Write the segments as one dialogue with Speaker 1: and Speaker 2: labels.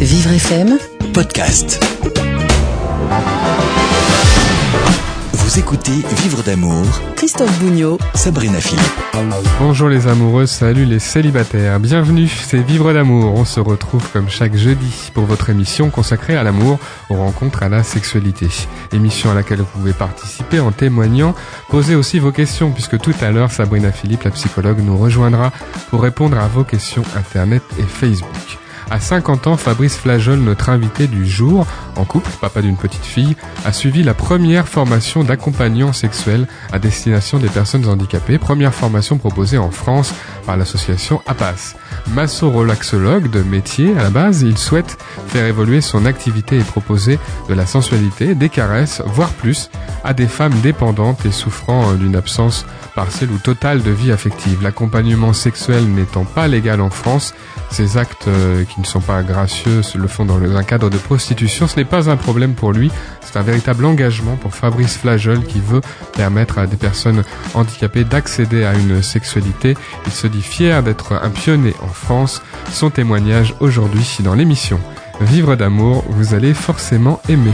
Speaker 1: Vivre FM
Speaker 2: podcast. Vous écoutez Vivre d'amour,
Speaker 1: Christophe Bougnot
Speaker 2: Sabrina Philippe.
Speaker 3: Bonjour les amoureux, salut les célibataires, bienvenue, c'est Vivre d'amour. On se retrouve comme chaque jeudi pour votre émission consacrée à l'amour, aux rencontres, à la sexualité. Émission à laquelle vous pouvez participer en témoignant, poser aussi vos questions puisque tout à l'heure Sabrina Philippe, la psychologue, nous rejoindra pour répondre à vos questions Internet et Facebook. À 50 ans, Fabrice Flajol, notre invité du jour, en couple, papa d'une petite fille, a suivi la première formation d'accompagnant sexuel à destination des personnes handicapées, première formation proposée en France par l'association APAS. Masso-relaxologue de métier à la base, il souhaite faire évoluer son activité et proposer de la sensualité, des caresses, voire plus, à des femmes dépendantes et souffrant d'une absence partielle ou totale de vie affective. L'accompagnement sexuel n'étant pas légal en France, ces actes euh, qui ne sont pas gracieux le font dans un cadre de prostitution. Ce n'est pas un problème pour lui, c'est un véritable engagement pour Fabrice Flagel qui veut permettre à des personnes handicapées d'accéder à une sexualité. Il se dit fier d'être un pionnier en France. Son témoignage aujourd'hui dans l'émission. Vivre d'amour, vous allez forcément aimer.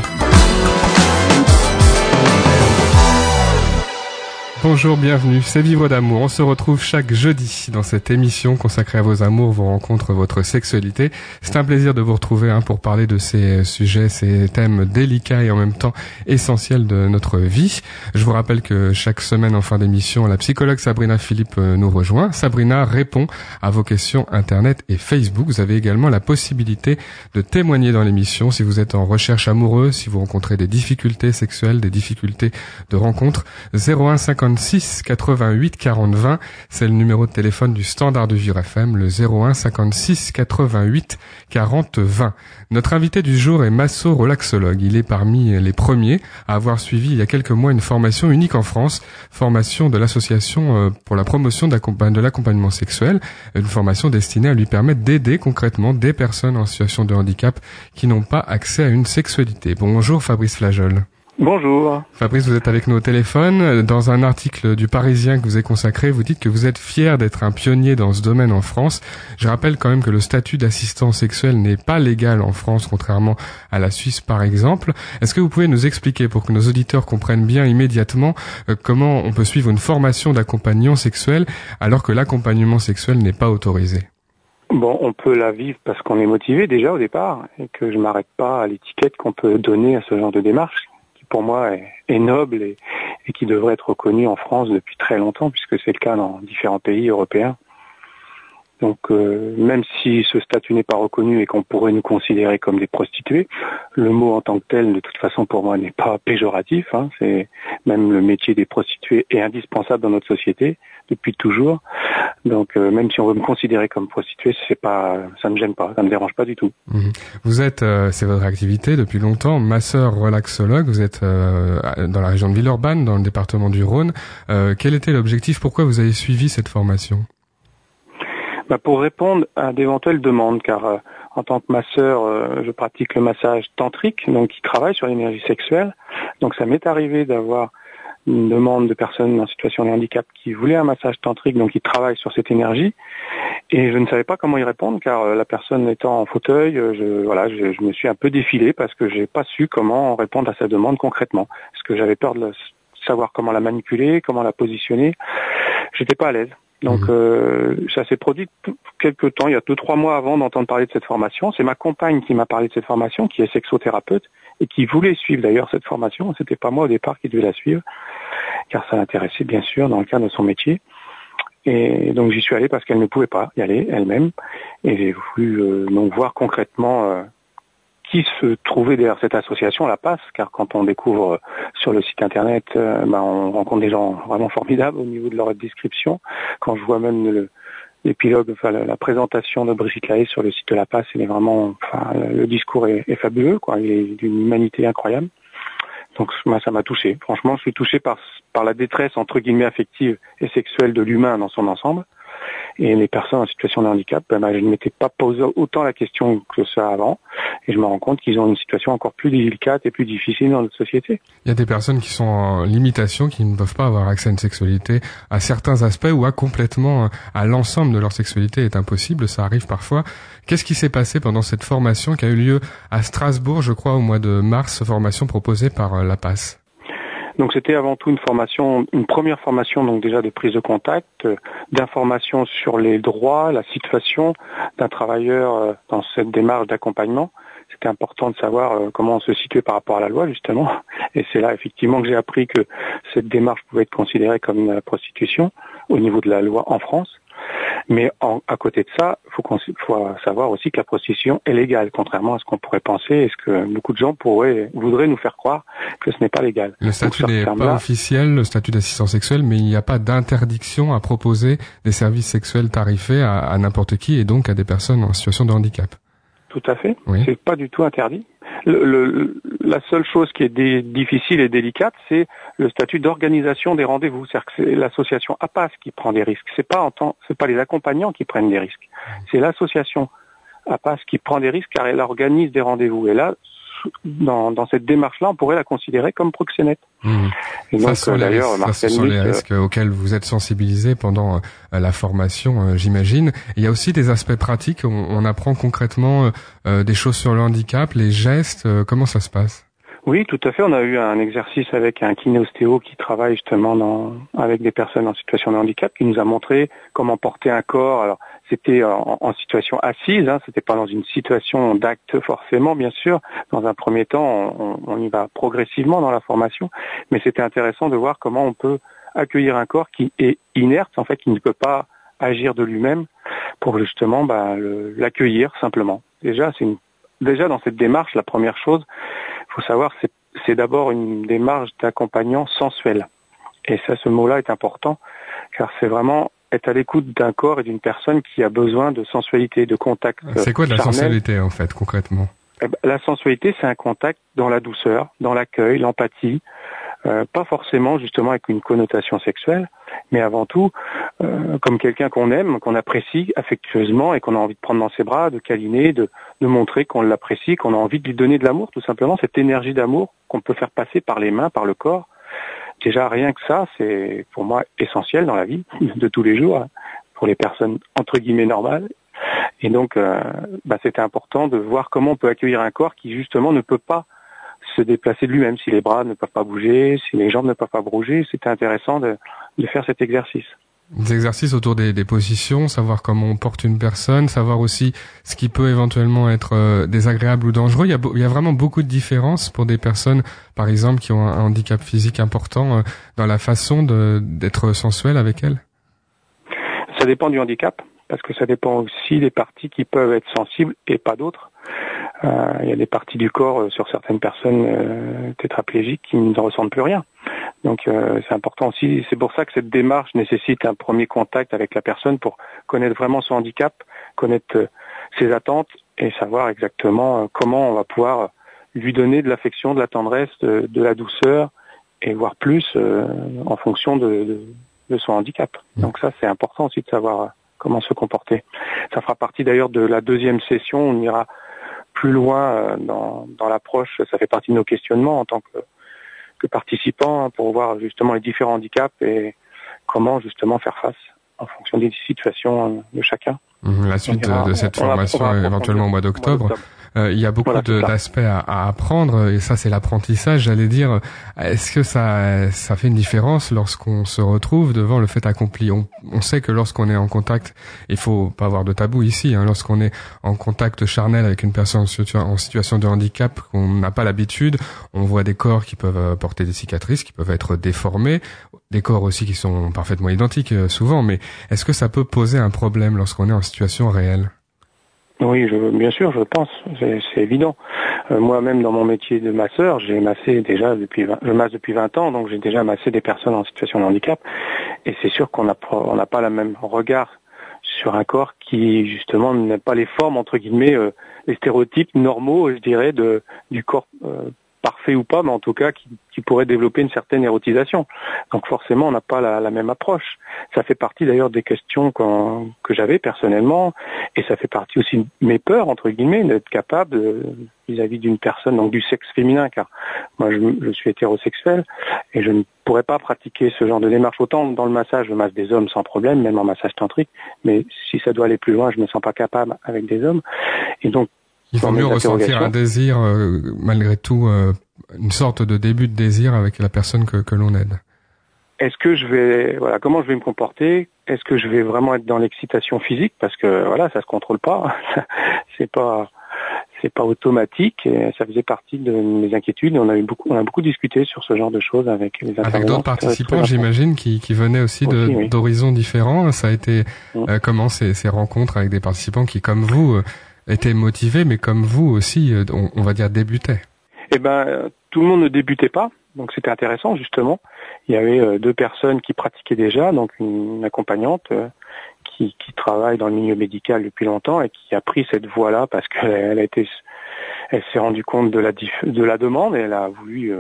Speaker 3: Bonjour, bienvenue, c'est Vivre d'amour. On se retrouve chaque jeudi dans cette émission consacrée à vos amours, vos rencontres, votre sexualité. C'est un plaisir de vous retrouver hein, pour parler de ces sujets, ces thèmes délicats et en même temps essentiels de notre vie. Je vous rappelle que chaque semaine en fin d'émission, la psychologue Sabrina Philippe euh, nous rejoint. Sabrina répond à vos questions Internet et Facebook. Vous avez également la possibilité de témoigner dans l'émission si vous êtes en recherche amoureuse, si vous rencontrez des difficultés sexuelles, des difficultés de rencontre. 01 56 88 40 20. C'est le numéro de téléphone du standard de Vivre FM, le 01 56 88 40 20. Notre invité du jour est Masso Relaxologue. Il est parmi les premiers à avoir suivi il y a quelques mois une formation unique en France, formation de l'association euh, pour la promotion de l'accompagnement sexuel, une formation destinée à lui permettre d'aider concrètement des personnes en situation de handicap qui n'ont pas accès à une sexualité. Bonjour Fabrice Flajol.
Speaker 4: Bonjour.
Speaker 3: Fabrice, vous êtes avec nous au téléphone. Dans un article du Parisien que vous avez consacré, vous dites que vous êtes fier d'être un pionnier dans ce domaine en France. Je rappelle quand même que le statut d'assistant sexuel n'est pas légal en France, contrairement à la Suisse par exemple. Est-ce que vous pouvez nous expliquer, pour que nos auditeurs comprennent bien immédiatement, euh, comment on peut suivre une formation d'accompagnant sexuel alors que l'accompagnement sexuel n'est pas autorisé?
Speaker 4: Bon, on peut la vivre parce qu'on est motivé déjà au départ et que je m'arrête pas à l'étiquette qu'on peut donner à ce genre de démarche pour moi est, noble et, qui devrait être reconnu en France depuis très longtemps, puisque c'est le cas dans différents pays européens. Donc euh, même si ce statut n'est pas reconnu et qu'on pourrait nous considérer comme des prostituées, le mot en tant que tel, de toute façon pour moi, n'est pas péjoratif. Hein. C'est même le métier des prostituées est indispensable dans notre société depuis toujours. Donc euh, même si on veut me considérer comme prostituée, c'est pas, ça ne me gêne pas, ça ne me dérange pas du tout.
Speaker 3: Mhm. Vous êtes, euh, c'est votre activité depuis longtemps, masseur relaxologue. Vous êtes dans la région de Villeurbanne, dans le département du Rhône. quel était l'objectif? Pourquoi vous avez suivi cette formation?
Speaker 4: Bah, pour répondre à d'éventuelles demandes, car euh, en tant que masseur, euh, je pratique le massage tantrique, donc qui travaille sur l'énergie sexuelle. Donc ça m'est arrivé d'avoir une demande de personnes en situation de handicap qui voulaient un massage tantrique, donc qui travaillent sur cette énergie. Et je ne savais pas comment y répondre, car euh, la personne étant en fauteuil, je, voilà, je, me suis un peu défilé parce que j'ai pas su comment répondre à sa demande concrètement. Parce que j'avais peur de savoir comment la manipuler, comment la positionner. J'étais pas à l'aise. Donc mhm. euh, ça s'est produit quelques temps, il y a deux trois mois avant d'entendre parler de cette formation. C'est ma compagne qui m'a parlé de cette formation, qui est sexothérapeute et qui voulait suivre d'ailleurs cette formation. C'était pas moi au départ qui devait la suivre, car ça l'intéressait bien sûr dans le cadre de son métier. Et donc j'y suis allé parce qu'elle ne pouvait pas y aller elle-même, et j'ai voulu euh, donc voir concrètement euh, qui se trouvait derrière cette association, la passe, car quand on découvre euh, sur le site internet, euh, ben, on rencontre des gens vraiment formidables au niveau de leur description. Quand je vois même l'épilogue, enfin, la, présentation de Brigitte Lahaye sur le site de la passe, il est vraiment, enfin, le discours est, fabuleux, quoi. Il est d'une humanité incroyable. Donc moi, ça m'a touché. Franchement, je suis touché par, par la détresse entre guillemets affective et sexuelle de l'humain dans son ensemble. Et les personnes en situation de handicap, ben, je ne m'étais pas posé autant la question que ça avant. Et je me rends compte qu'ils ont une situation encore plus délicate et plus difficile dans notre société.
Speaker 3: Il y a des personnes qui sont en limitation, qui ne peuvent pas avoir accès à une sexualité, à certains aspects ou à complètement à l'ensemble de leur sexualité est impossible. Ça arrive parfois. Qu'est-ce qui s'est passé pendant cette formation qui a eu lieu à Strasbourg, je crois, au mois de mars, formation proposée par euh, la PAS
Speaker 4: donc c'était avant tout une formation, une première formation donc déjà de prise de contact, euh, d'information sur les droits, la situation d'un travailleur euh, dans cette démarche d'accompagnement. C'était important de savoir comment on se situait par rapport à la loi justement. Et c'est là effectivement que j'ai appris que cette démarche pouvait être considérée comme une prostitution au niveau de la loi en France. Mais à côté de ça, il faut, faut, savoir aussi que la prostitution est légale, contrairement à ce qu'on pourrait penser et ce que beaucoup de gens pourraient, voudraient nous faire croire que ce n'est pas légal.
Speaker 3: Le statut n'est pas officiel, le statut d'assistant sexuel, mais il n'y a pas d'interdiction à proposer des services sexuels tarifés à, à n'importe qui et donc à des personnes en situation de handicap.
Speaker 4: Tout à fait. Oui. C'est pas du tout interdit le, la seule chose qui est difficile et délicate, c'est le statut d'organisation des rendez-vous. C'est-à-dire que c'est l'association APAS qui prend des risques. C'est pas en temps, c'est pas les accompagnants qui prennent des risques. C'est l'association APAS qui prend des risques car elle organise des rendez-vous. Et là, dans, cette démarche-là, on pourrait la considérer comme proxénète.
Speaker 3: Mmh. Et donc, euh, d'ailleurs, ce sont les euh, risques auxquels vous êtes sensibilisés pendant euh, la formation, j'imagine. Il y a aussi des aspects pratiques. On, apprend concrètement des choses sur le handicap, les gestes. comment ça se passe?
Speaker 4: Oui, tout à fait. On a eu un exercice avec un kinéostéo qui travaille justement dans, avec des personnes en situation de handicap, qui nous a montré comment porter un corps. Alors, c'était en, situation assise, hein, c'était pas dans une situation d'acte forcément, bien sûr. Dans un premier temps, on, on y va progressivement dans la formation, mais c'était intéressant de voir comment on peut accueillir un corps qui est inerte, en fait, qui ne peut pas agir de lui-même, pour justement bah, l'accueillir simplement. Déjà, c'est déjà dans cette démarche, la première chose, faut savoir, c'est d'abord une démarche d'accompagnant sensuel. Et ça, ce mot-là est important, car c'est vraiment être à l'écoute d'un corps et d'une personne qui a besoin de sensualité, de contact.
Speaker 3: C'est quoi de la sensualité en fait, concrètement?
Speaker 4: Eh ben, La sensualité, c'est un contact dans la douceur, dans l'accueil, l'empathie, euh, pas forcément justement avec une connotation sexuelle, mais avant tout euh, comme quelqu'un qu'on aime, qu'on apprécie affectueusement et qu'on a envie de prendre dans ses bras, de câliner, de, de montrer qu'on l'apprécie, qu'on a envie de lui donner de l'amour, tout simplement, cette énergie d'amour qu'on peut faire passer par les mains, par le corps. Déjà, rien que ça, c'est pour moi essentiel dans la vie de tous les jours, hein, pour les personnes entre guillemets normales. Et donc, euh, bah, c'était important de voir comment on peut accueillir un corps qui justement ne peut pas se déplacer de lui-même, si les bras ne peuvent pas bouger, si les jambes ne peuvent pas bouger. C'était intéressant de, de faire cet exercice.
Speaker 3: Des exercices autour des, des, positions, savoir comment on porte une personne, savoir aussi ce qui peut éventuellement être euh, désagréable ou dangereux. Il y, a, il y, a, vraiment beaucoup de différences pour des personnes, par exemple, qui ont un, handicap physique important euh, dans la façon d'être sensuel avec elles.
Speaker 4: Ça dépend du handicap, parce que ça dépend aussi des parties qui peuvent être sensibles et pas d'autres. Euh, il y a des parties du corps sur certaines personnes tétraplégiques qui ne ressentent plus rien. Donc euh, c'est important aussi, c'est pour ça que cette démarche nécessite un premier contact avec la personne pour connaître vraiment son handicap, connaître euh, ses attentes et savoir exactement euh, comment on va pouvoir lui donner de l'affection, de la tendresse, de, la douceur et voir plus en fonction de, de, son handicap. Mmh. Donc ça c'est important aussi de savoir comment se comporter. Ça fera partie d'ailleurs de la deuxième session, on ira plus loin dans, dans l'approche, ça fait partie de nos questionnements en tant que participants hein, pour voir justement les différents handicaps et comment justement faire face en fonction des situations de chacun.
Speaker 3: Mmh, la suite de, cette formation éventuellement au mois d'octobre. Euh, il y a beaucoup d'aspects à, à, apprendre et ça c'est l'apprentissage. J'allais dire, est-ce que ça ça fait une différence lorsqu'on se retrouve devant le fait accompli? On, on, sait que lorsqu'on est en contact, il faut pas avoir de tabou ici. Hein, lorsqu'on est en contact charnel avec une personne en situation de handicap qu'on n'a pas l'habitude, on voit des corps qui peuvent euh, porter des cicatrices, qui peuvent être déformés, des corps aussi qui sont parfaitement identiques euh, souvent. Mais est-ce que ça peut poser un problème lorsqu'on est en situation réelle?
Speaker 4: Oui, je, bien sûr, je pense, c'est évident. Euh, Moi-même, dans mon métier de masseur, j'ai massé déjà depuis, je masse depuis 20 ans, donc j'ai déjà massé des personnes en situation de handicap, et c'est sûr qu'on n'a on pas le même regard sur un corps qui justement n'a pas les formes entre guillemets, euh, les stéréotypes normaux, je dirais, de du corps euh, parfait ou pas, mais en tout cas qui, qui pourrait développer une certaine érotisation. Donc forcément, on n'a pas la, la, même approche. Ça fait partie d'ailleurs des questions que j'avais personnellement, et ça fait partie aussi de mes peurs entre guillemets d'être capable vis-à-vis d'une personne donc du sexe féminin, car moi je, je, suis hétérosexuel et je ne pourrais pas pratiquer ce genre de démarche. Autant dans le massage, je masse des hommes sans problème, même en massage tantrique, mais si ça doit aller plus loin, je me sens pas capable avec des hommes. Et donc
Speaker 3: il vaut mieux ressentir un désir, euh, malgré tout, euh, une sorte de début de désir avec la personne que, que l'on aide.
Speaker 4: Est-ce que je vais, voilà, comment je vais me comporter? Est-ce que je vais vraiment être dans l'excitation physique? Parce que voilà, ça se contrôle pas. c'est pas, c'est pas automatique. Et ça faisait partie de mes inquiétudes. Et on a eu beaucoup, on a beaucoup discuté sur ce genre de choses avec les
Speaker 3: Avec d'autres participants, j'imagine, qui, qui venaient aussi, d'horizons oui. différents. Ça a été mmh. euh, comment ces, ces rencontres avec des participants qui, comme vous, étaient motivés, mais comme vous aussi, euh, on, va dire débutaient.
Speaker 4: Eh ben, tout le monde ne débutait pas, donc c'était intéressant justement. Il y avait euh, deux personnes qui pratiquaient déjà, donc une accompagnante euh, qui, travaille dans le milieu médical depuis longtemps et qui a pris cette voie-là parce qu'elle a été, elle s'est rendue compte de la de la demande et elle a voulu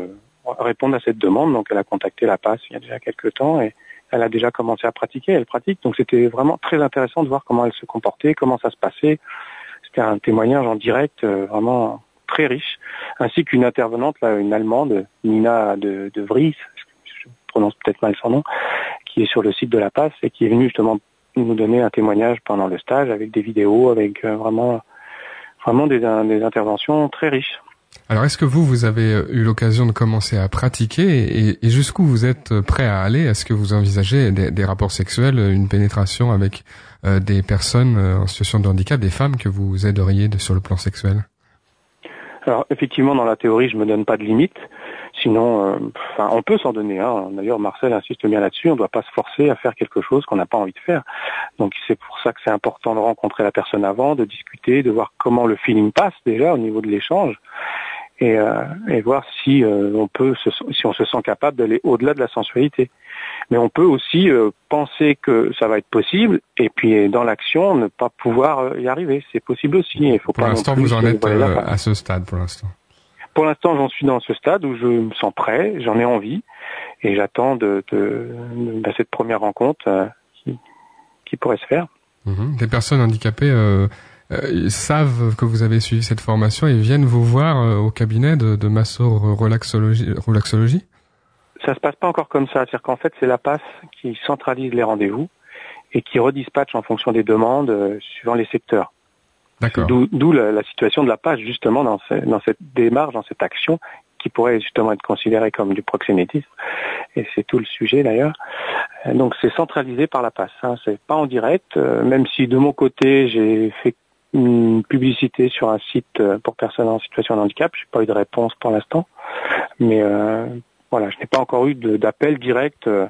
Speaker 4: répondre à cette demande. Donc elle a contacté la PASS il y a déjà quelques temps et elle a déjà commencé à pratiquer. Elle pratique, donc c'était vraiment très intéressant de voir comment elle se comportait, comment ça se passait un témoignage en direct euh, vraiment très riche, ainsi qu'une intervenante, là, une Allemande, Nina de, Vries, je prononce peut-être mal son nom, qui est sur le site de la PASS et qui est venue justement nous donner un témoignage pendant le stage avec des vidéos, avec euh, vraiment, vraiment des, interventions très riches.
Speaker 3: Alors, est-ce que vous, vous avez euh, eu l'occasion de commencer à pratiquer et, jusqu'où vous êtes prêt à aller? Est-ce que vous envisagez des, rapports sexuels, une pénétration avec des personnes euh, en situation de handicap, des femmes que vous aideriez de, sur le plan sexuel
Speaker 4: Alors, effectivement, dans la théorie, je me donne pas de limite. Sinon, euh, enfin, on peut s'en donner. Hein. D'ailleurs, Marcel insiste bien là-dessus. On ne doit pas se forcer à faire quelque chose qu'on n'a pas envie de faire. Donc, c'est pour ça que c'est important de rencontrer la personne avant, de discuter, de voir comment le feeling passe déjà au niveau de l'échange et, euh, et voir si euh, on peut, se, si on se sent capable d'aller au-delà de la sensualité. Mais on peut aussi euh, penser que ça va être possible et puis dans l'action ne pas pouvoir y arriver. C'est possible aussi. Il faut
Speaker 3: pour l'instant, vous en êtes à ce stade pour l'instant.
Speaker 4: Pour l'instant, j'en suis dans ce stade où je me sens prêt, j'en ai envie et j'attends de, de, de, de, cette première rencontre qui, qui pourrait se faire.
Speaker 3: Mmh. Des personnes handicapées euh, euh, savent que vous avez suivi cette formation et viennent vous voir euh, au cabinet de, de masso relaxologie, relaxologie
Speaker 4: Ça se passe pas encore comme ça, c'est-à-dire qu'en fait c'est la PASS qui centralise les rendez-vous et qui redispatche en fonction des demandes euh, suivant les secteurs. D'où la, la, situation de la PASS justement dans, ce, dans cette démarche, dans cette action qui pourrait justement être considérée comme du proxénétisme. Et c'est tout le sujet d'ailleurs. Donc c'est centralisé par la PASS. Hein. C'est pas en direct, euh, même si de mon côté j'ai fait une publicité sur un site euh, pour personnes en situation de handicap. J'ai pas eu de réponse pour l'instant, mais euh, voilà, je n'ai pas encore eu d'appel direct, euh,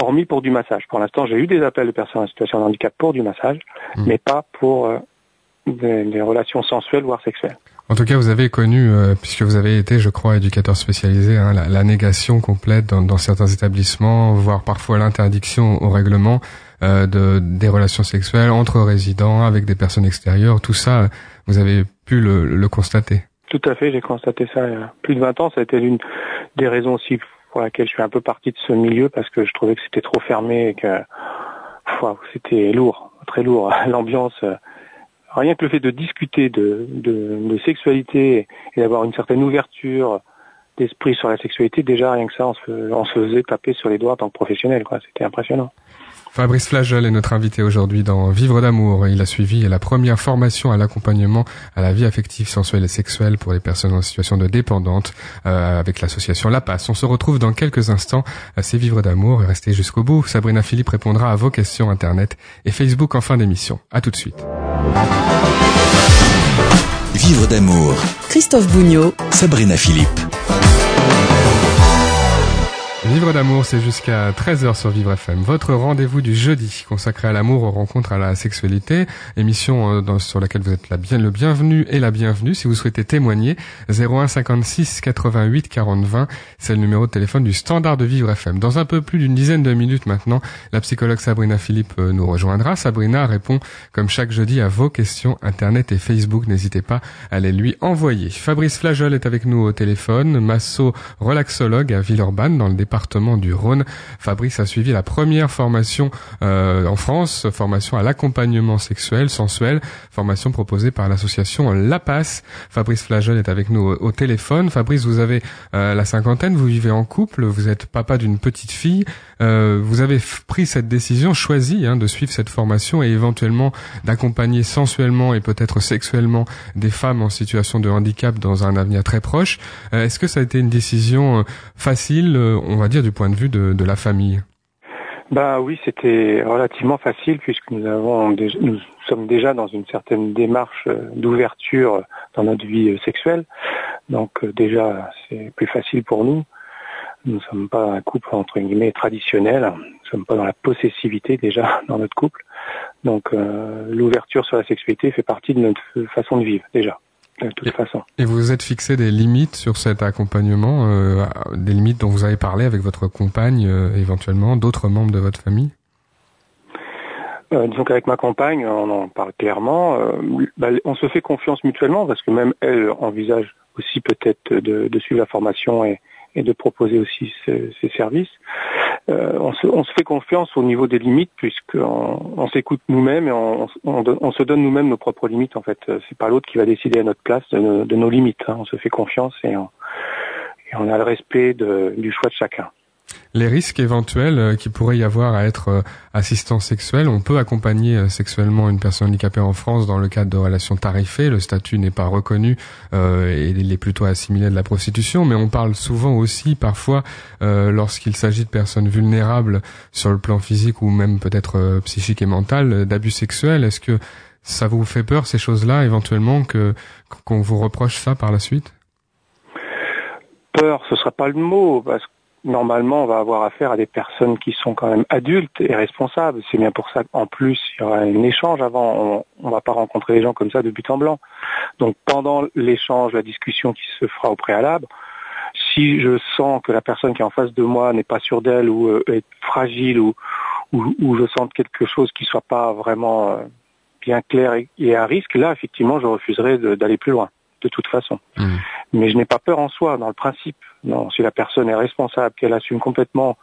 Speaker 4: hormis pour du massage. Pour l'instant, j'ai eu des appels de personnes en situation de handicap pour du massage, mmh. mais pas pour euh, des, des, relations sensuelles voire sexuelles.
Speaker 3: En tout cas, vous avez connu, puisque vous avez été, je crois, éducateur spécialisé, hein, la, la, négation complète dans, dans, certains établissements, voire parfois l'interdiction au règlement euh, de, des relations sexuelles entre résidents, avec des personnes extérieures. Tout ça, vous avez pu le, le constater.
Speaker 4: Tout à fait, j'ai constaté ça il y a plus de 20 ans. Ça a été l'une des raisons aussi pour laquelle je suis un peu parti de ce milieu, parce que je trouvais que c'était trop fermé et que c'était lourd, très lourd. L'ambiance rien que le fait de discuter de, de, de sexualité et d'avoir une certaine ouverture d'esprit sur la sexualité, déjà rien que ça, on se, on se faisait taper sur les doigts en tant que professionnel, quoi. C'était impressionnant.
Speaker 3: Fabrice Flagel est notre invité aujourd'hui dans Vivre d'amour. Il a suivi la première formation à l'accompagnement à la vie affective, sensuelle et sexuelle pour les personnes en situation de dépendante euh, avec l'association La Passe. On se retrouve dans quelques instants. C'est Vivre d'amour. Restez jusqu'au bout. Sabrina Philippe répondra à vos questions Internet et Facebook en fin d'émission. À tout de suite.
Speaker 2: Vivre d'amour.
Speaker 1: Christophe Bougnot.
Speaker 2: Sabrina Philippe.
Speaker 3: Vivre d'amour, c'est jusqu'à 13h sur Vivre FM. Votre rendez-vous du jeudi, consacré à l'amour, aux rencontres, à la sexualité. Émission euh, sur laquelle vous êtes le bienvenu et la bienvenue. Si vous souhaitez témoigner, 01 56 88 40 20, c'est le numéro de téléphone du standard de Vivre FM. Dans un peu plus d'une dizaine de minutes maintenant, la psychologue Sabrina Philippe euh, nous rejoindra. Sabrina répond, comme chaque jeudi, à vos questions Internet et Facebook. N'hésitez pas à les lui envoyer. Fabrice Flajol est avec nous au téléphone, masso relaxologue à Villeurbanne dans le département du Rhône. Fabrice a suivi la première formation euh, en France, formation à l'accompagnement sexuel, sensuel, formation proposée par l'association La Passe. Fabrice Flagel est avec nous au, téléphone. Fabrice, vous avez euh, la cinquantaine, vous vivez en couple, vous êtes papa d'une petite fille. Euh, vous avez pris cette décision, choisi hein, de suivre cette formation et éventuellement d'accompagner sensuellement et peut-être sexuellement des femmes en situation de handicap dans un avenir très proche. Est-ce que ça a été une décision facile va dire, du point de vue de, la famille
Speaker 4: bah oui, c'était relativement facile puisque nous avons nous sommes déjà dans une certaine démarche euh, d'ouverture dans notre vie euh, sexuelle. Donc euh, déjà c'est plus facile pour nous. Nous ne sommes pas un couple entre guillemets traditionnel. Nous ne sommes pas dans la possessivité déjà dans notre couple. Donc l'ouverture sur la sexualité fait partie de notre façon de vivre déjà de toute façon.
Speaker 3: Et vous êtes fixé des limites sur cet accompagnement, euh, des limites dont vous avez parlé avec votre compagne, euh, éventuellement, d'autres membres de votre famille?
Speaker 4: Euh, disons qu'avec ma compagne, on en parle clairement. Euh, bah, on se fait confiance mutuellement parce que même elle envisage aussi peut-être de, de, suivre la formation et, et de proposer aussi ces, ces services. Euh, on, se, fait confiance au niveau des limites puisqu'on on, s'écoute nous-mêmes et on, se donne nous-mêmes nos propres limites en fait. C'est pas l'autre qui va décider à notre place de, nos limites. Hein. On se fait confiance et on, a le respect du choix de chacun
Speaker 3: les risques éventuels euh, qui pourrait y avoir à être euh, assistant sexuel. On peut accompagner euh, sexuellement une personne handicapée en France dans le cadre de relations tarifées. Le statut n'est pas reconnu et il est plutôt assimilé de la prostitution. Mais on parle souvent aussi, parfois, lorsqu'il s'agit de personnes vulnérables sur le plan physique ou même peut-être psychique et mental, d'abus sexuels. Est-ce que ça vous fait peur ces choses-là éventuellement que qu'on vous reproche ça par la suite?
Speaker 4: Peur, ce sera pas le mot parce normalement, on va avoir affaire à des personnes qui sont quand même adultes et responsables. C'est bien pour ça qu'en plus, il y aura un échange avant. On ne va pas rencontrer les gens comme ça de but en blanc. Donc pendant l'échange, la discussion qui se fera au préalable, si je sens que la personne qui est en face de moi n'est pas sûre d'elle ou euh, est fragile ou, je sens quelque chose qui soit pas vraiment euh, bien clair et, à risque, là, effectivement, je refuserai d'aller plus loin, de toute façon. Mmh. Mais je n'ai pas peur en soi, dans le principe. Non, si la personne est responsable, qu'elle assume complètement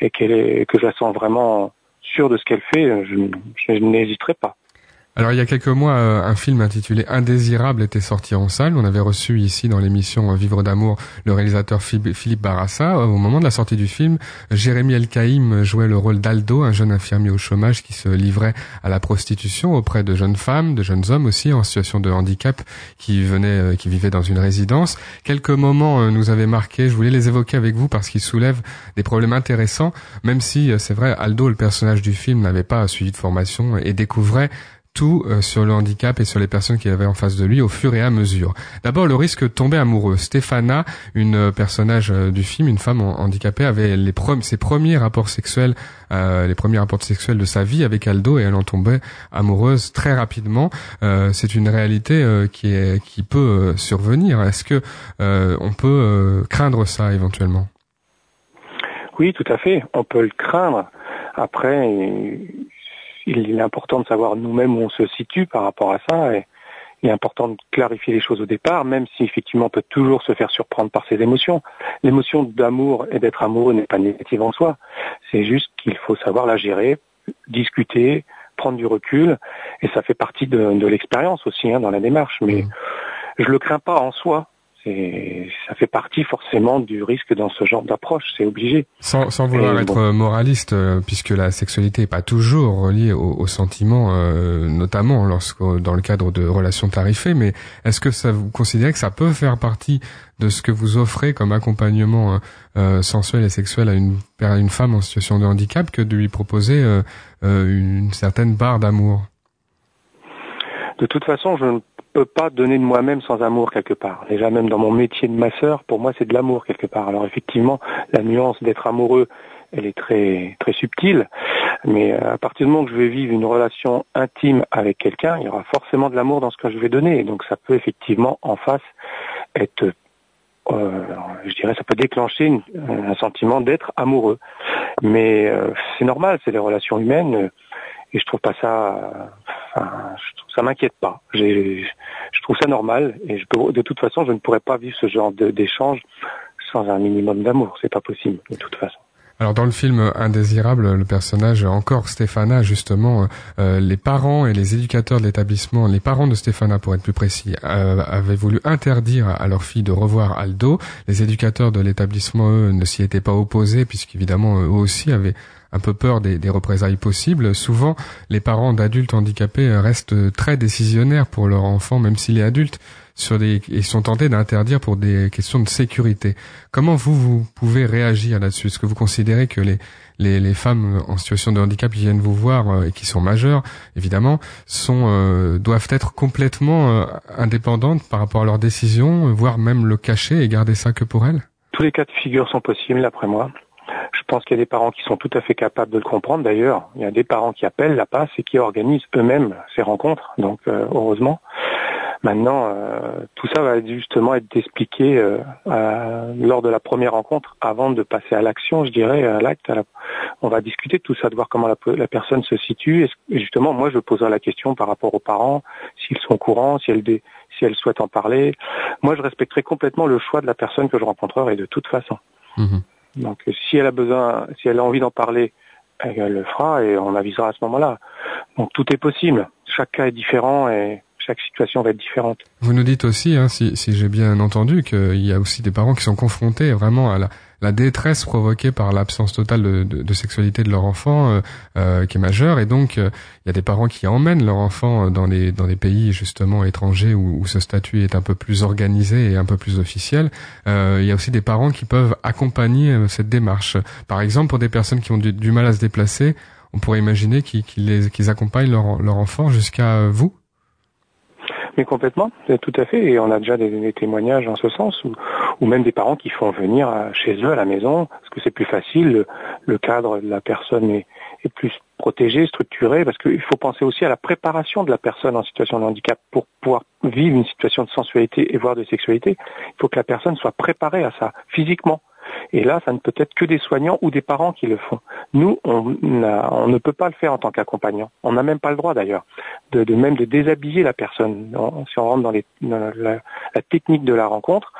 Speaker 4: et qu'elle est, que je la sens vraiment sûre de ce qu'elle fait, je, je n'hésiterai pas.
Speaker 3: Alors il y a quelques mois, euh, un film intitulé Indésirable était sorti en salle. On avait reçu ici dans l'émission Vivre d'amour le réalisateur Philippe Barassa. Au moment de la sortie du film, Jérémy Elkaïm jouait le rôle d'Aldo, un jeune infirmier au chômage qui se livrait à la prostitution auprès de jeunes femmes, de jeunes hommes aussi en situation de handicap qui venaient, euh, qui vivaient dans une résidence. Quelques moments euh, nous avaient marqué. Je voulais les évoquer avec vous parce qu'ils soulèvent des problèmes intéressants. Même si c'est vrai, Aldo, le personnage du film, n'avait pas suivi de formation et découvrait tout euh, sur le handicap et sur les personnes qu'il avait en face de lui au fur et à mesure. D'abord le risque de tomber amoureux. Stéphana, une euh, personnage euh, du film, une femme handicapée, avait les ses premiers rapports sexuels, les premiers rapports sexuels de sa vie avec Aldo et elle en tombait amoureuse très rapidement. C'est une réalité qui est qui peut survenir. Est-ce que on peut craindre ça éventuellement?
Speaker 4: Oui, tout à fait. On peut le craindre. Après, il est important de savoir nous-mêmes où on se situe par rapport à ça. Et il est important de clarifier les choses au départ, même si effectivement on peut toujours se faire surprendre par ses émotions. L'émotion d'amour et d'être amoureux n'est pas négative en soi. C'est juste qu'il faut savoir la gérer, discuter, prendre du recul, et ça fait partie de, l'expérience aussi hein, dans la démarche. Mais mmh. je le crains pas en soi ça fait partie forcément du risque dans ce genre d'approche, c'est obligé.
Speaker 3: Sans, sans vouloir être moraliste, euh, puisque la sexualité n'est pas toujours reliée au, au sentiment, euh, notamment lorsque dans le cadre de relations tarifées, mais est-ce que ça vous considérez que ça peut faire partie de ce que vous offrez comme accompagnement euh, sensuel et sexuel à une, à une femme en situation de handicap que de lui proposer une certaine barre d'amour?
Speaker 4: De toute façon, je ne peux pas donner de moi-même sans amour quelque part. Déjà même dans mon métier de masseur, pour moi c'est de l'amour quelque part. Alors effectivement, la nuance d'être amoureux, elle est très très subtile, mais euh, à partir du moment que je vais vivre une relation intime avec quelqu'un, il y aura forcément de l'amour dans ce que je vais donner. donc ça peut effectivement en face être euh, je dirais, ça peut déclencher un sentiment d'être amoureux. Mais euh, c'est normal, c'est les relations humaines, et je trouve pas ça, enfin, ça m'inquiète pas. Je trouve ça normal, et je peux, de toute façon, je ne pourrais pas vivre ce genre d'échange sans un minimum d'amour. C'est pas possible, de toute façon.
Speaker 3: Alors dans le film Indésirable, le personnage encore Stéphana, justement, euh, les parents et les éducateurs de l'établissement, les parents de Stéphana pour être plus précis, euh, avaient voulu interdire à leur fille de revoir Aldo. Les éducateurs de l'établissement, eux, ne s'y étaient pas opposés, puisqu'évidemment, eux aussi avaient un peu peur des, des, représailles possibles. Souvent, les parents d'adultes handicapés restent très décisionnaires pour leur enfant, même s'il est adulte sur des, ils sont tentés d'interdire pour des questions de sécurité. Comment vous, vous pouvez réagir là-dessus? Est-ce que vous considérez que les, les, les, femmes en situation de handicap qui viennent vous voir euh, et qui sont majeures, évidemment, sont, euh, doivent être complètement euh, indépendantes par rapport à leurs décisions, voire même le cacher et garder ça que pour elles?
Speaker 4: Tous les cas de figure sont possibles, après moi. Je pense qu'il y a des parents qui sont tout à fait capables de le comprendre. D'ailleurs, il y a des parents qui appellent la passe et qui organisent eux-mêmes ces rencontres. Donc, heureusement. Maintenant, euh, tout ça va justement être expliqué euh, lors de la première rencontre, avant de passer à l'action, je dirais, à l'acte. On va discuter de tout ça, de voir comment la, personne se situe. Et justement, moi, je poserai la question par rapport aux parents, s'ils sont courants, si elles, si elles souhaitent en parler. Moi, je respecterai complètement le choix de la personne que je rencontrerai de toute façon. Mhm. Donc, si elle a besoin, si elle a envie d'en parler, elle le fera et on avisera à ce moment-là. Donc, tout est possible. Chaque cas est différent et chaque situation va être différente.
Speaker 3: Vous nous dites aussi, hein, si, si j'ai bien entendu, qu'il y a aussi des parents qui sont confrontés vraiment à la, la détresse provoquée par l'absence totale de, de, de, sexualité de leur enfant euh, euh, qui est majeur, et donc euh, il y a des parents qui emmènent leur enfant dans des dans des pays justement étrangers où, où, ce statut est un peu plus organisé et un peu plus officiel. il y a aussi des parents qui peuvent accompagner cette démarche. Par exemple, pour des personnes qui ont du, du mal à se déplacer, on pourrait imaginer qu'ils qu'ils accompagnent leur, leur enfant jusqu'à vous
Speaker 4: mais complètement, tout à fait. Et on a déjà des, témoignages en ce sens, ou, même des parents qui font venir chez eux à la maison, parce que c'est plus facile, le, cadre de la personne est, est plus protégé, structuré, parce qu'il faut penser aussi à la préparation de la personne en situation de handicap pour pouvoir vivre une situation de sensualité et voire de sexualité. Il faut que la personne soit préparée à ça, physiquement. Et là, ça ne peut être que des soignants ou des parents qui le font. Nous, on, ne peut pas le faire en tant qu'accompagnant. On n'a même pas le droit d'ailleurs, de, même de déshabiller la personne. si on rentre dans, la, technique de la rencontre,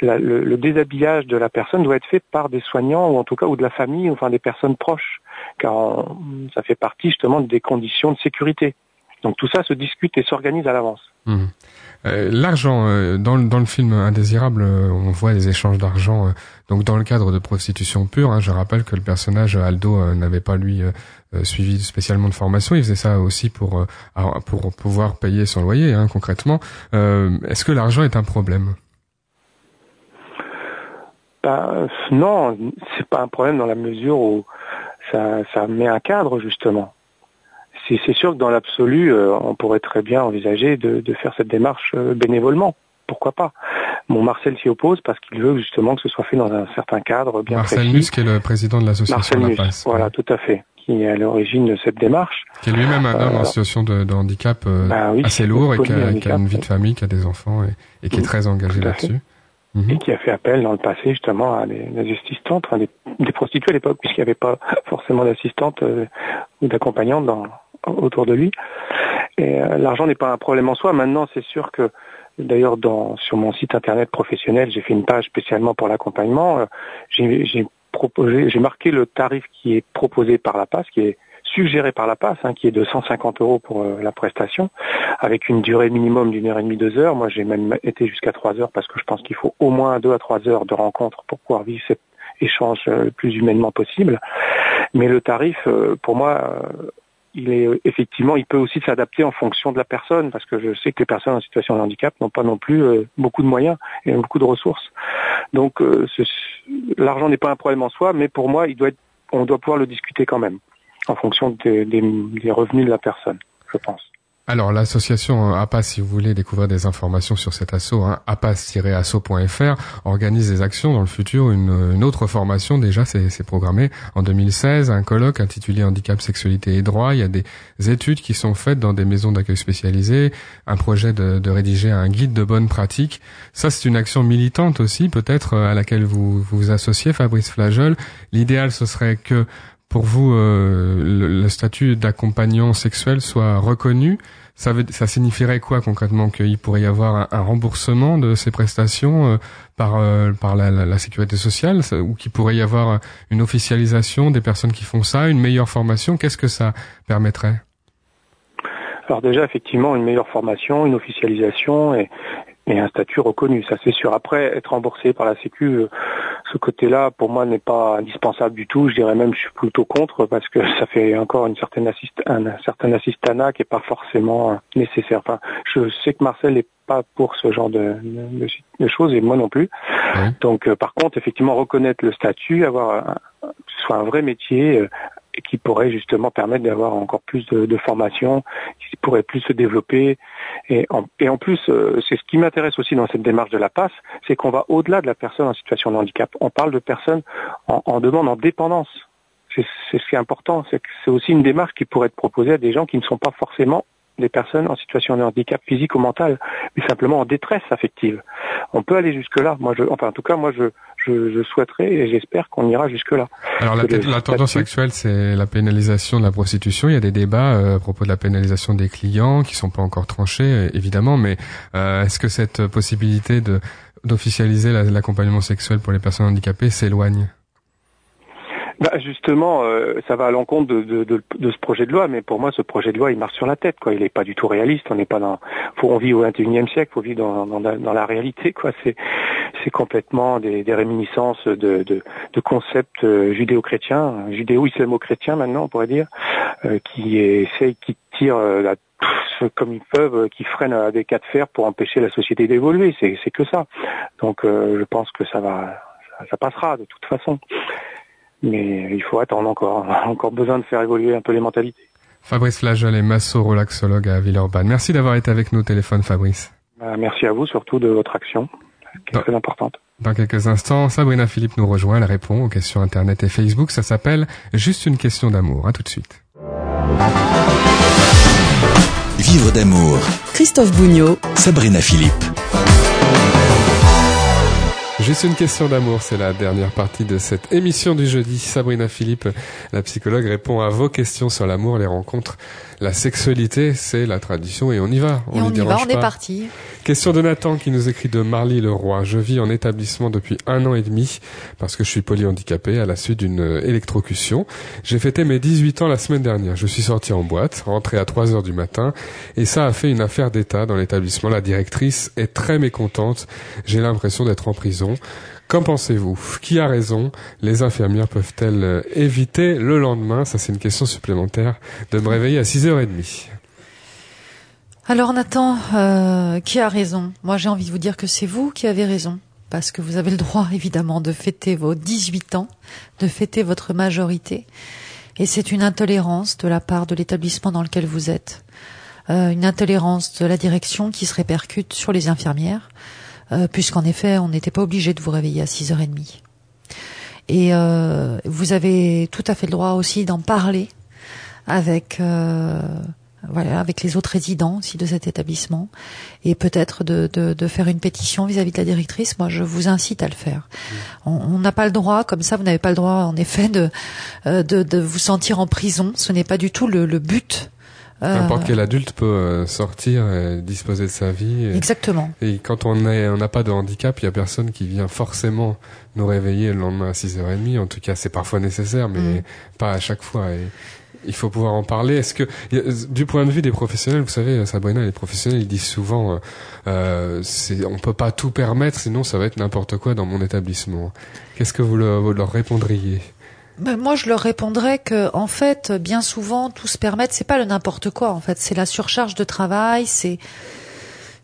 Speaker 4: le, déshabillage de la personne doit être fait par des soignants ou en tout cas ou de la famille, enfin des personnes proches, car ça fait partie justement des conditions de sécurité. Donc tout ça se discute et s'organise à l'avance.
Speaker 3: Mmh. Euh, l'argent euh, dans, dans, le film Indésirable, euh, on voit des échanges d'argent. donc dans le cadre de prostitution pure, hein, je rappelle que le personnage Aldo n'avait pas lui suivi spécialement de formation. Il faisait ça aussi pour pour pouvoir payer son loyer, hein, concrètement. Est-ce que l'argent est un problème?
Speaker 4: Ben, Non, c'est pas un problème dans la mesure où ça, ça met un cadre justement c'est sûr que dans l'absolu, euh, on pourrait très bien envisager de, faire cette démarche euh, bénévolement. Pourquoi pas? Mon Marcel s'y oppose parce qu'il veut justement que ce soit fait dans un certain cadre bien
Speaker 3: Marcel
Speaker 4: précis.
Speaker 3: Marcel qui est le président de l'association La Passe.
Speaker 4: Voilà, tout à fait qui est à l'origine de cette démarche.
Speaker 3: Qui est lui-même un homme en situation de, handicap euh, bah assez lourd et qui a, une vie de famille, qui a des enfants et, qui est très engagé là-dessus.
Speaker 4: Mhm. Et qui a fait appel dans le passé justement à des, assistantes, des, des, prostituées à l'époque, puisqu'il n'y avait pas forcément d'assistantes ou d'accompagnantes dans, autour de lui. Euh, l'argent n'est pas un problème en soi. Maintenant, c'est sûr que D'ailleurs, sur mon site internet professionnel, j'ai fait une page spécialement pour l'accompagnement. Euh, j'ai marqué le tarif qui est proposé par la PASS, qui est suggéré par la PASS, hein, qui est de 150 euros pour euh, la prestation, avec une durée minimum d'une heure et demie, deux heures. Moi, j'ai même été jusqu'à trois heures parce que je pense qu'il faut au moins deux à trois heures de rencontre pour pouvoir vivre cet échange le plus humainement possible. Mais le tarif, pour moi, il est effectivement, il peut aussi s'adapter en fonction de la personne, parce que je sais que les personnes en situation de handicap n'ont pas non plus euh, beaucoup de moyens et beaucoup de ressources. Donc, euh, l'argent n'est pas un problème en soi, mais pour moi, il doit être, on doit pouvoir le discuter quand même, en fonction des, des, revenus de la personne, je pense.
Speaker 3: Alors l'association APAS, si vous voulez découvrir des informations sur cet assaut, hein, apas-asso.fr organise des actions dans le futur. Une, autre formation déjà, c'est programmé en 2016, un colloque intitulé Handicap, sexualité et droit. Il y a des études qui sont faites dans des maisons d'accueil spécialisées, un projet de, rédiger un guide de bonnes pratiques. Ça, c'est une action militante aussi, peut-être à laquelle vous vous associez, Fabrice Flagel. L'idéal, ce serait que pour vous, euh, le, statut d'accompagnant sexuel soit reconnu, ça, veut, ça signifierait quoi concrètement Qu'il pourrait y avoir un, remboursement de ces prestations euh, par, euh, par la, la, sécurité sociale ou qu'il pourrait y avoir une officialisation des personnes qui font ça, une meilleure formation? Qu'est-ce que ça permettrait?
Speaker 4: Alors déjà, effectivement, une meilleure formation, une officialisation et, et un statut reconnu, ça c'est sûr. Après, être remboursé par la Sécu, euh, ce côté-là, pour moi, n'est pas indispensable du tout. Je dirais même, je suis plutôt contre parce que ça fait encore une certaine assist un, certain assistana qui est pas forcément nécessaire. Enfin, je sais que Marcel n'est pas pour ce genre de, de, choses et moi non plus. Donc, euh, par contre, effectivement, reconnaître le statut, avoir un, soit un vrai métier, euh, et qui pourrait justement permettre d'avoir encore plus de, de, formation, qui pourrait plus se développer. Et en, et en plus, euh, c'est ce qui m'intéresse aussi dans cette démarche de la passe, c'est qu'on va au-delà de la personne en situation de handicap. On parle de personnes en, en demande en dépendance. C'est ce qui est important, c'est c'est aussi une démarche qui pourrait être proposée à des gens qui ne sont pas forcément des personnes en situation de handicap physique ou mental, mais simplement en détresse affective. On peut aller jusque-là. Moi, je, enfin, en tout cas, moi, je, je, je souhaiterais et j'espère qu'on ira jusque-là.
Speaker 3: Alors, la, la tendance actuelle, c'est la pénalisation de la prostitution. Il y a des débats euh, à propos de la pénalisation des clients qui sont pas encore tranchés, euh, évidemment, mais euh, est-ce que cette possibilité de d'officialiser l'accompagnement sexuel pour les personnes handicapées s'éloigne?
Speaker 4: Bah justement, euh, ça va à l'encontre de, ce projet de loi, mais pour moi, ce projet de loi, il marche sur la tête, quoi. Il n'est pas du tout réaliste. On n'est pas dans, faut on vit au 21e siècle, faut vivre dans, dans, dans la réalité, quoi. C'est, complètement des, réminiscences de, concepts euh, judéo-chrétiens, judéo-islamo-chrétiens maintenant, on pourrait dire, euh, qui essayent, qui tirent la comme ils peuvent, qui freinent des cas de fer pour empêcher la société d'évoluer. C'est, que ça. Donc, je pense que ça va, ça passera de toute façon mais il faut attendre encore. On a encore besoin de faire évoluer un peu les mentalités.
Speaker 3: Fabrice Flagel est masso-relaxologue à Villeurbanne. Merci d'avoir été avec nous au téléphone, Fabrice.
Speaker 4: Bah, merci à vous surtout de votre action, qui est très importante.
Speaker 3: Dans quelques instants, Sabrina Philippe nous rejoint. Elle répond aux questions Internet et Facebook. Ça s'appelle Juste une question d'amour. À tout de suite.
Speaker 2: Vivre d'amour.
Speaker 1: Christophe Bougnot.
Speaker 2: Sabrina Philippe.
Speaker 3: Juste une question d'amour, c'est la dernière partie de cette émission du jeudi. Sabrina Philippe, la psychologue, répond à vos questions sur l'amour, les rencontres la sexualité, c'est la tradition et on y va.
Speaker 5: On, y, va, on est parti.
Speaker 3: Question de Nathan qui nous écrit de Marly Leroy. Je vis en établissement depuis un an et demi parce que je suis polyhandicapé à la suite d'une électrocution. J'ai fêté mes 18 ans la semaine dernière. Je suis sorti en boîte, rentré à 3 heures du matin et ça a fait une affaire d'état dans l'établissement. La directrice est très mécontente. J'ai l'impression d'être en prison. Qu'en pensez-vous? Qui a raison? Les infirmières peuvent-elles éviter le lendemain? Ça, c'est une question supplémentaire de me réveiller à 6h30.
Speaker 5: Alors Nathan, euh, qui a raison? Moi j'ai envie de vous dire que c'est vous qui avez raison, parce que vous avez le droit évidemment de fêter vos 18 ans, de fêter votre majorité, et c'est une intolérance de la part de l'établissement dans lequel vous êtes, euh, une intolérance de la direction qui se répercute sur les infirmières, euh, puisqu'en effet, on n'était pas obligé de vous réveiller à 6h30. Et euh, vous avez tout à fait le droit aussi d'en parler avec voilà, avec les autres résidents aussi de cet établissement, et peut-être de, de, de, faire une pétition vis-à-vis de la directrice. Moi, je vous incite à le faire. On n'a pas le droit, comme ça, vous n'avez pas le droit, en effet, de, de, de vous sentir en prison. Ce n'est pas du tout le, le but
Speaker 3: N'importe quel adulte peut euh, sortir et disposer de sa vie.
Speaker 5: Exactement.
Speaker 3: Et quand on n'a pas de handicap, il y a personne qui vient forcément nous réveiller le lendemain à 6h30. En tout cas, c'est parfois nécessaire, mais mm. pas à chaque fois. Et il faut pouvoir en parler. Est-ce que, du point de vue des professionnels, vous savez, Sabrina, les professionnels, ils disent souvent, euh, euh on peut pas tout permettre, sinon ça va être n'importe quoi dans mon établissement. Qu'est-ce que vous leur répondriez?
Speaker 5: Ben, moi, je leur répondrais que, en fait, bien souvent, tout se permettre, c'est pas le n'importe quoi. En fait, c'est la surcharge de travail, c'est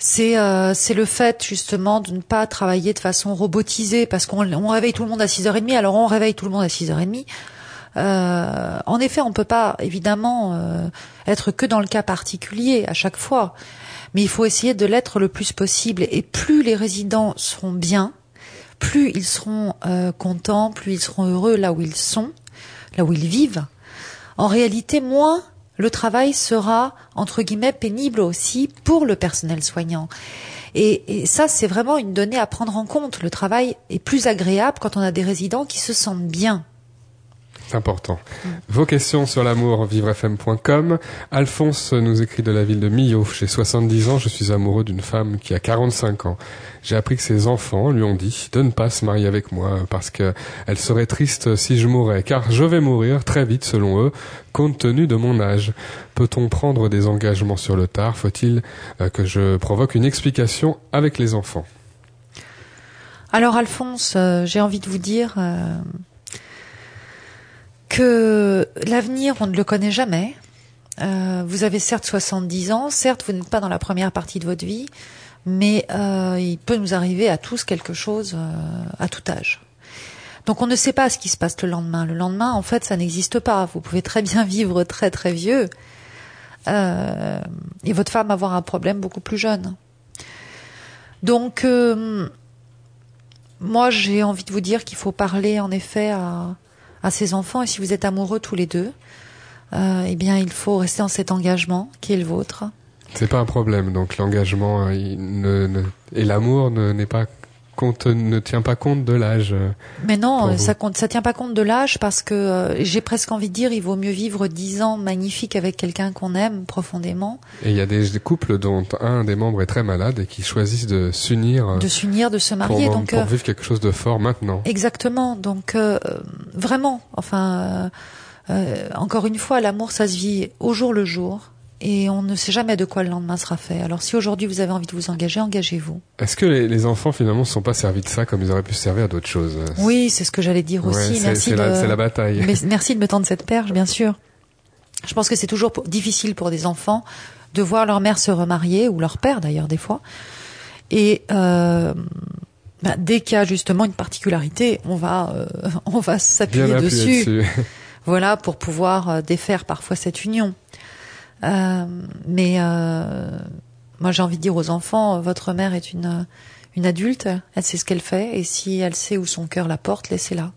Speaker 5: c'est euh, c'est le fait justement de ne pas travailler de façon robotisée parce qu'on on réveille tout le monde à 6h30 alors on réveille tout le monde à 6h30 Euh, en effet, on peut pas évidemment euh, être que dans le cas particulier à chaque fois, mais il faut essayer de l'être le plus possible. Et plus les résidents seront bien, plus ils seront euh, contents, plus ils seront heureux là où ils sont, là où ils vivent. En réalité, moins le travail sera entre guillemets pénible aussi pour le personnel soignant. Et, et ça, c'est vraiment une donnée à prendre en compte. Le travail est plus agréable quand on a des résidents qui se sentent bien.
Speaker 3: Important. Vos questions sur l'amour, vivrefm.com. Alphonse nous écrit de la ville de Millau. J'ai 70 ans, je suis amoureux d'une femme qui a 45 ans. J'ai appris que ses enfants lui ont dit de ne pas se marier avec moi parce que elle serait triste si je mourais, car je vais mourir très vite selon eux, compte tenu de mon âge. Peut-on prendre des engagements sur le tard? Faut-il euh, que je provoque une explication avec les enfants?
Speaker 5: Alors Alphonse, euh, j'ai envie de vous dire euh, que l'avenir, on ne le connaît jamais. Euh, vous avez certes 70 ans, certes vous n'êtes pas dans la première partie de votre vie, mais euh, il peut nous arriver à tous quelque chose euh, à tout âge. Donc on ne sait pas ce qui se passe le lendemain. Le lendemain, en fait, ça n'existe pas. Vous pouvez très bien vivre très très vieux et votre femme avoir un problème beaucoup plus jeune. Donc moi, j'ai envie de vous dire qu'il faut parler en effet à, à ses enfants et si vous êtes amoureux tous les deux, euh, eh bien, il faut rester dans cet engagement qui est le vôtre.
Speaker 3: C'est pas un problème. Donc l'engagement euh, ne, et l'amour ne, n'est pas compte, ne tient pas compte de l'âge. euh.
Speaker 5: Mais
Speaker 3: Pour
Speaker 5: non,
Speaker 3: vous.
Speaker 5: ça compte, ça tient pas compte de l'âge parce que euh, j'ai presque envie de dire, il vaut mieux vivre dix ans magnifiques avec quelqu'un qu'on aime profondément,
Speaker 3: Et il y a des, des couples dont un des membres est très malade et qui choisissent de s'unir euh,
Speaker 5: de s'unir, de se
Speaker 3: pour,
Speaker 5: marier. donc
Speaker 3: pour
Speaker 5: euh,
Speaker 3: vivre quelque chose de fort maintenant.
Speaker 5: exactement. Donc euh, vraiment, enfin, euh, euh, encore une fois, l'amour, ça se vit au jour le jour. Et on ne sait jamais de quoi le lendemain sera fait. Alors si aujourd'hui vous avez envie de vous engager, engagez-vous.
Speaker 3: Est-ce que les, les enfants finalement ne sont pas servis de ça comme ils auraient pu se servir d'autres choses
Speaker 5: Oui, c'est ce que j'allais dire
Speaker 3: Ouais,
Speaker 5: aussi. Merci
Speaker 3: c'est
Speaker 5: de...
Speaker 3: la, bataille.
Speaker 5: Mais merci de me tendre cette perche, bien sûr. Je pense que c'est toujours pour- difficile pour des enfants de voir leur mère se remarier, ou leur père d'ailleurs des fois. Et euh, bah, dès qu'il y a justement une particularité, on va, euh, on va s'appuyer dessus.
Speaker 3: dessus.
Speaker 5: Voilà, pour pouvoir euh, défaire parfois cette union. Euh, mais euh, moi, j'ai envie de dire aux enfants, euh, votre mère est une, une adulte, elle sait ce qu'elle fait, et si elle sait où son cœur la porte, laissez-la.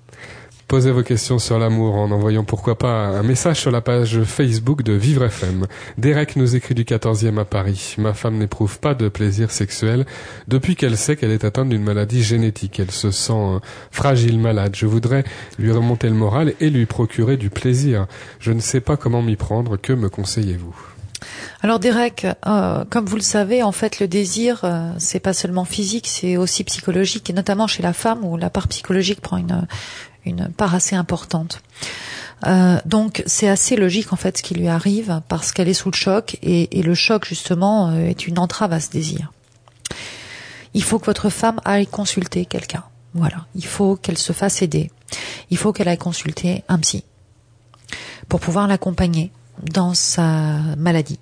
Speaker 3: Posez vos questions sur l'amour en envoyant pourquoi pas un message sur la page Facebook de Vivre FM. Derek nous écrit du 14e à Paris. Ma femme n'éprouve pas de plaisir sexuel depuis qu'elle sait qu'elle est atteinte d'une maladie génétique. Elle se sent euh, fragile, malade. Je voudrais lui remonter le moral et lui procurer du plaisir. Je ne sais pas comment m'y prendre. Que me conseillez-vous?
Speaker 5: Alors Derek, euh, comme vous le savez, en fait, le désir, euh, c'est pas seulement physique, c'est aussi psychologique, et notamment chez la femme où la part psychologique prend une une part assez importante. Euh, donc c'est assez logique en fait ce qui lui arrive parce qu'elle est sous le choc et, et le choc justement euh, est une entrave à ce désir. Il faut que votre femme aille consulter quelqu'un. Voilà, il faut qu'elle se fasse aider. Il faut qu'elle aille consulter un psy pour pouvoir l'accompagner dans sa maladie.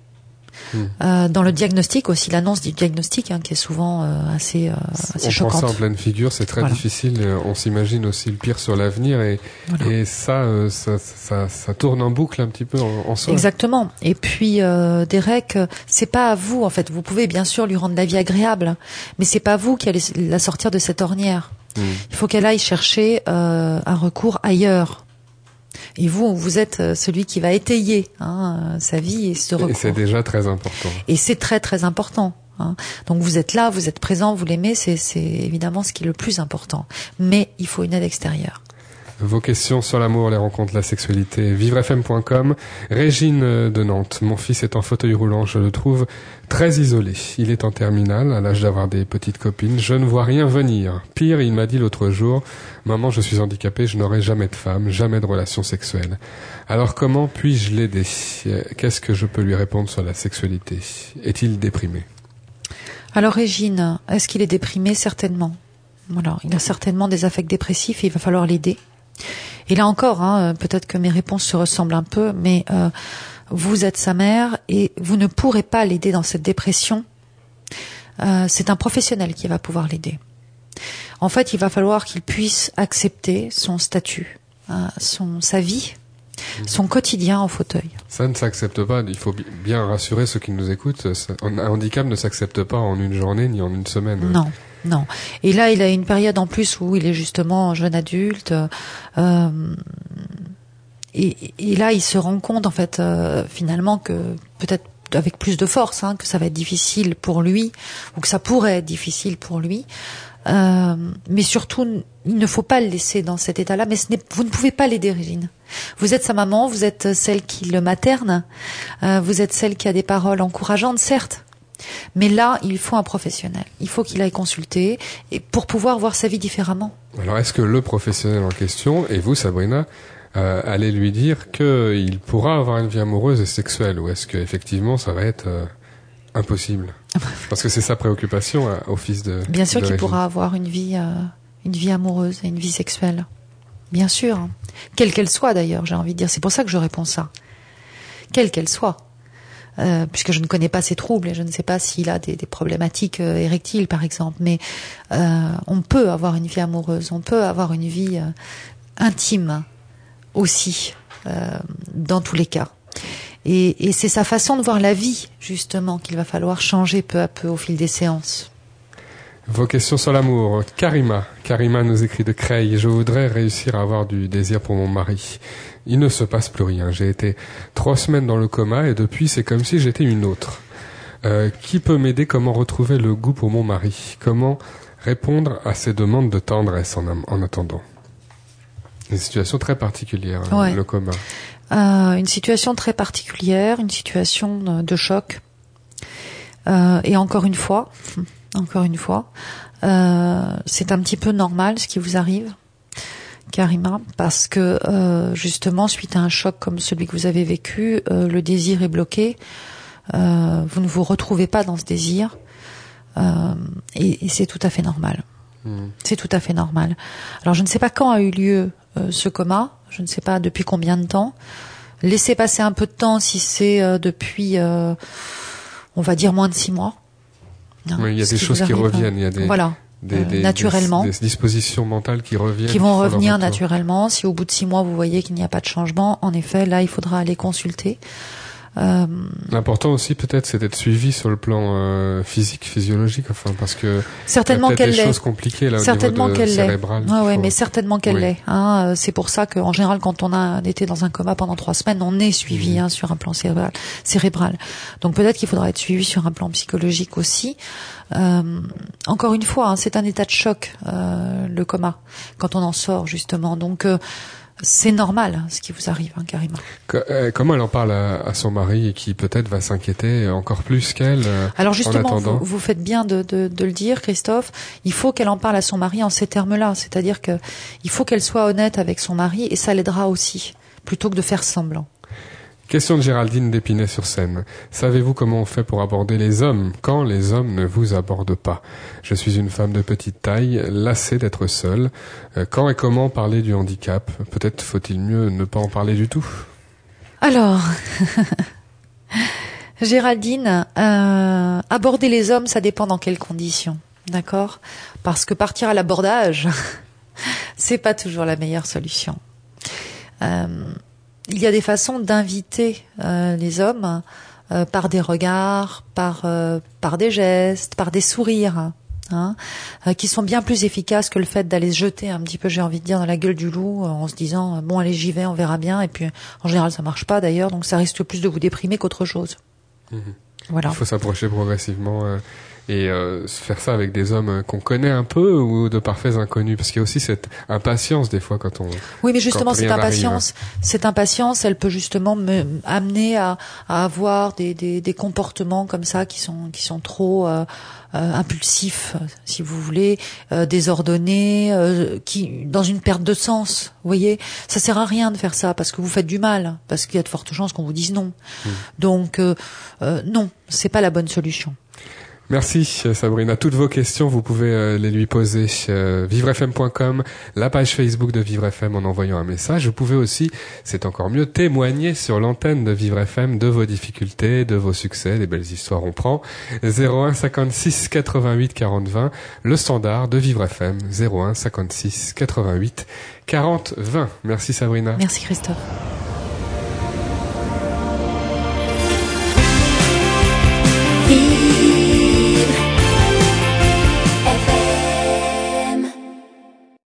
Speaker 3: Hmm.
Speaker 5: Euh, dans le diagnostic aussi, l'annonce du diagnostic hein, qui est souvent euh, assez, euh, assez
Speaker 3: On prend
Speaker 5: choquante.
Speaker 3: ça en pleine figure, c'est très
Speaker 5: Voilà.
Speaker 3: difficile. Euh, On s'imagine aussi le pire sur l'avenir et,
Speaker 5: Voilà.
Speaker 3: et ça, euh, ça, ça, ça tourne en boucle un petit peu en, en soi.
Speaker 5: Exactement. Et puis euh, Derek, c'est pas à vous en fait. Vous pouvez bien sûr lui rendre la vie agréable, mais c'est pas vous qui allez la sortir de cette ornière.
Speaker 3: Mm.
Speaker 5: Il faut qu'elle aille chercher euh, un recours ailleurs. Et vous, vous êtes euh, celui qui va étayer hein, euh, sa vie et ce
Speaker 3: Et
Speaker 5: recours.
Speaker 3: c'est déjà très important.
Speaker 5: Et c'est très très important. hein. Donc vous êtes là, vous êtes présent, vous l'aimez, c'est c'est évidemment ce qui est le plus important. Mais il faut une aide extérieure.
Speaker 3: Vos questions sur l'amour, les rencontres, la sexualité, vivrefm.com. Régine euh, de Nantes. Mon fils est en fauteuil roulant. Je le trouve très isolé. Il est en terminale, à l'âge d'avoir des petites copines. Je ne vois rien venir. Pire, il m'a dit l'autre jour, maman, je suis handicapé, je n'aurai jamais de femme, jamais de relation sexuelle. Alors comment puis-je l'aider? Euh, Qu'est-ce que je peux lui répondre sur la sexualité? Est-il déprimé?
Speaker 5: Alors Régine, est-ce qu'il est déprimé? Certainement. Il a certainement des affects dépressifs et il va falloir l'aider. Et là encore, hein, peut-être que mes réponses se ressemblent un peu, mais euh, vous êtes sa mère et vous ne pourrez pas l'aider dans cette dépression. Euh, c'est un professionnel qui va pouvoir l'aider. En fait, il va falloir qu'il puisse accepter son statut, hein, son sa vie son quotidien en fauteuil.
Speaker 3: Ça ne s'accepte pas. Il faut bien rassurer ceux qui nous écoutent. Un handicap ne s'accepte pas en une journée ni en une semaine.
Speaker 5: Non. Non. Et là, il a une période en plus où il est justement jeune adulte. Euh, et, là, il se rend compte, en fait, euh, finalement, que peut-être avec plus de force, hein, que ça va être difficile pour lui, ou que ça pourrait être difficile pour lui. Euh, mais surtout, il ne faut pas le laisser dans cet état-là. Mais ce vous ne pouvez pas l'aider, Régine. Vous êtes sa maman, vous êtes celle qui le materne, vous êtes celle qui a des paroles encourageantes, certes. Mais là, il faut un professionnel. Il faut qu'il aille consulter et pour pouvoir voir sa vie différemment.
Speaker 3: Alors, est-ce que le professionnel en question, et vous, Sabrina, euh, allez lui dire qu'il pourra avoir une vie amoureuse et sexuelle, ou est-ce qu'effectivement, ça va être euh, impossible? Parce que c'est sa préoccupation euh, au fils de.
Speaker 5: Bien sûr qu'il pourra avoir une vie, euh, une vie amoureuse et une vie sexuelle. Bien sûr, quelle qu'elle soit d'ailleurs, j'ai envie de dire. C'est pour ça que je réponds ça. Quelle qu'elle soit. Euh, puisque je ne connais pas ses troubles et je ne sais pas s'il a des, problématiques euh, érectiles par exemple, mais euh, on peut avoir une vie amoureuse, on peut avoir une vie intime aussi, dans tous les cas. Et, et c'est sa façon de voir la vie justement qu'il va falloir changer peu à peu au fil des séances.
Speaker 3: Vos questions sur l'amour. Karima. Karima nous écrit de Creil. Je voudrais réussir à avoir du désir pour mon mari il ne se passe plus rien. J'ai été trois semaines dans le coma et depuis c'est comme si j'étais une autre. Euh, qui peut m'aider? Comment retrouver le goût pour mon mari? Comment répondre à ses demandes de tendresse en, en attendant? Une situation très particulière, hein, le coma.
Speaker 5: Euh, une situation très particulière, une situation de choc. Euh, et encore une fois, encore une fois, euh, c'est un petit peu normal ce qui vous arrive. Karima, parce que euh, justement, suite à un choc comme celui que vous avez vécu, euh, le désir est bloqué. Euh, vous ne vous retrouvez pas dans ce désir, et, et c'est tout à fait normal. Hmm. C'est tout à fait normal. Alors, je ne sais pas quand a eu lieu ce coma. Je ne sais pas depuis combien de temps. Laissez passer un peu de temps si c'est depuis, on va dire, moins de six mois.
Speaker 3: Oui, il y a des choses qui reviennent. Il y a des,
Speaker 5: voilà des, euh, naturellement.
Speaker 3: Des, dispositions mentales qui reviennent.
Speaker 5: Qui vont revenir naturellement. Si au bout de six mois vous voyez qu'il n'y a pas de changement, en effet, là il faudra aller consulter.
Speaker 3: Euh... L'important aussi peut-être c'est d'être suivi sur le plan euh, physique, physiologique, enfin parce que
Speaker 5: certainement qu'elle l'est.
Speaker 3: choses compliquées là
Speaker 5: certainement
Speaker 3: au
Speaker 5: qu'elle
Speaker 3: l'est.
Speaker 5: Ouais, ouais, mais certainement qu'elle l'est. Hein, euh, c'est pour ça qu'en général quand on a été dans un coma pendant trois semaines, on est suivi mmh. hein, sur un plan cérébral. cérébral. Donc peut-être qu'il faudra être suivi sur un plan psychologique aussi. Euh, encore une fois, hein, c'est un état de choc euh, le coma quand on en sort justement. Donc euh, c'est normal ce qui vous arrive, hein, Karima.
Speaker 3: Euh, comment elle en parle à, son mari et qui peut-être va s'inquiéter encore plus qu'elle euh,
Speaker 5: Alors justement, vous, faites bien de, le dire, Christophe. Il faut qu'elle en parle à son mari en ces termes-là, c'est-à-dire que il faut qu'elle soit honnête avec son mari et ça l'aidera aussi, plutôt que de faire semblant.
Speaker 3: Question de Géraldine d'Épinay-sur-Seine. Savez-vous comment on fait pour aborder les hommes quand les hommes ne vous abordent pas? Je suis une femme de petite taille, lassée d'être seule. Euh, quand et comment parler du handicap? Peut-être faut-il mieux ne pas en parler du tout?
Speaker 5: Alors, Géraldine, euh, aborder les hommes, ça dépend dans quelles conditions, d'accord? Parce que partir à l'abordage, c'est pas toujours la meilleure solution. Euh, il y a des façons d'inviter euh, les hommes euh, par des regards, par euh, par des gestes, par des sourires, hein, qui sont bien plus efficaces que le fait d'aller se jeter un petit peu, j'ai envie de dire, dans la gueule du loup, en se disant bon allez j'y vais, on verra bien. Et puis en général ça marche pas d'ailleurs, donc ça risque plus de vous déprimer qu'autre chose.
Speaker 3: Mmh. Voilà. Il faut s'approcher progressivement et euh, faire ça avec des hommes qu'on connaît un peu ou de parfaits inconnus. Parce qu'il y a aussi cette impatience des fois quand on
Speaker 5: oui mais justement cette impatience cette impatience elle peut justement me amener à, à avoir des, des, des, comportements comme ça qui sont qui sont trop euh, euh, impulsifs si vous voulez euh, désordonnés euh, qui dans une perte de sens vous voyez. Ça sert à rien de faire ça parce que vous faites du mal parce qu'il y a de fortes chances qu'on vous dise non. Mmh. donc non c'est pas la bonne solution
Speaker 3: Merci Sabrina. Toutes vos questions, vous pouvez euh, les lui poser sur vivrefm.com, la page Facebook de Vivre FM en envoyant un message. Vous pouvez aussi, c'est encore mieux, témoigner sur l'antenne de Vivre FM de vos difficultés, de vos succès, des belles histoires. On prend 01 56 88 40 20, le standard de Vivre FM 01 56 88 40 20. Merci Sabrina.
Speaker 5: Merci Christophe.